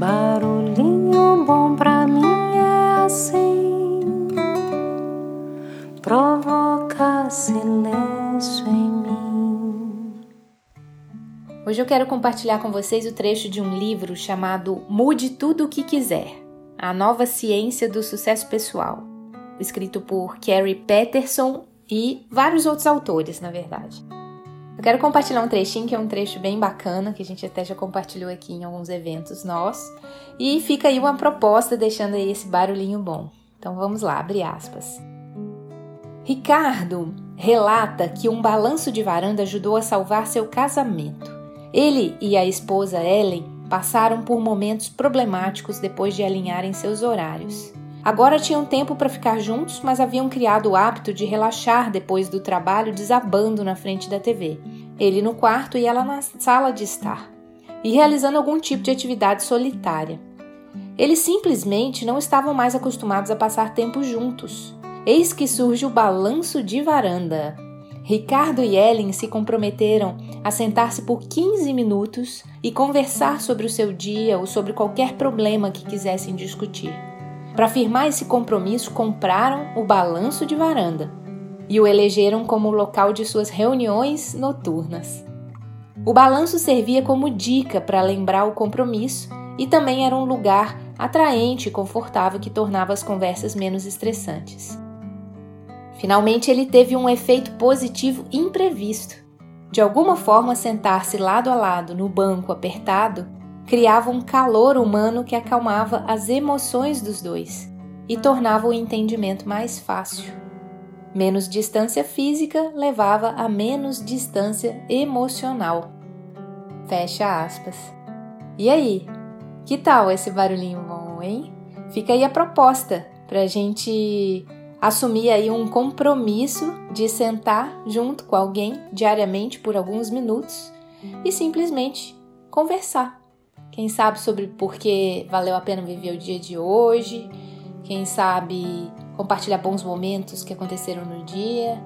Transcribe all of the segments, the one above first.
Barulhinho bom pra mim é assim, provoca silêncio em mim. Hoje eu quero compartilhar com vocês o trecho de um livro chamado Mude Tudo o que Quiser A Nova Ciência do Sucesso Pessoal, escrito por Carrie Peterson e vários outros autores, na verdade. Eu quero compartilhar um trechinho que é um trecho bem bacana, que a gente até já compartilhou aqui em alguns eventos nossos. E fica aí uma proposta deixando aí esse barulhinho bom. Então vamos lá, abre aspas. Ricardo relata que um balanço de varanda ajudou a salvar seu casamento. Ele e a esposa Ellen passaram por momentos problemáticos depois de alinharem seus horários. Agora tinham tempo para ficar juntos, mas haviam criado o hábito de relaxar depois do trabalho desabando na frente da TV. Ele no quarto e ela na sala de estar, e realizando algum tipo de atividade solitária. Eles simplesmente não estavam mais acostumados a passar tempo juntos. Eis que surge o balanço de varanda. Ricardo e Ellen se comprometeram a sentar-se por 15 minutos e conversar sobre o seu dia ou sobre qualquer problema que quisessem discutir. Para firmar esse compromisso, compraram o balanço de varanda e o elegeram como local de suas reuniões noturnas. O balanço servia como dica para lembrar o compromisso e também era um lugar atraente e confortável que tornava as conversas menos estressantes. Finalmente, ele teve um efeito positivo imprevisto. De alguma forma, sentar-se lado a lado no banco apertado criava um calor humano que acalmava as emoções dos dois e tornava o entendimento mais fácil. Menos distância física levava a menos distância emocional. Fecha aspas. E aí? Que tal esse barulhinho bom, hein? Fica aí a proposta para a gente assumir aí um compromisso de sentar junto com alguém diariamente por alguns minutos e simplesmente conversar quem sabe sobre por que valeu a pena viver o dia de hoje, quem sabe compartilhar bons momentos que aconteceram no dia,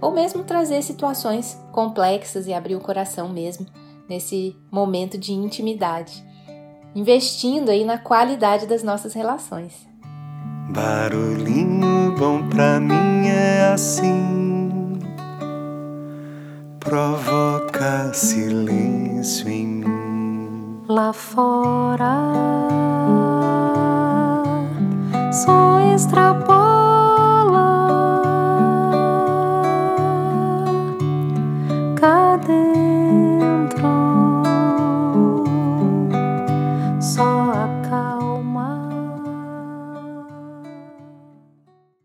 ou mesmo trazer situações complexas e abrir o coração mesmo nesse momento de intimidade, investindo aí na qualidade das nossas relações. Barulhinho bom pra mim é assim, provoca silêncio em lá fora. Só extrapola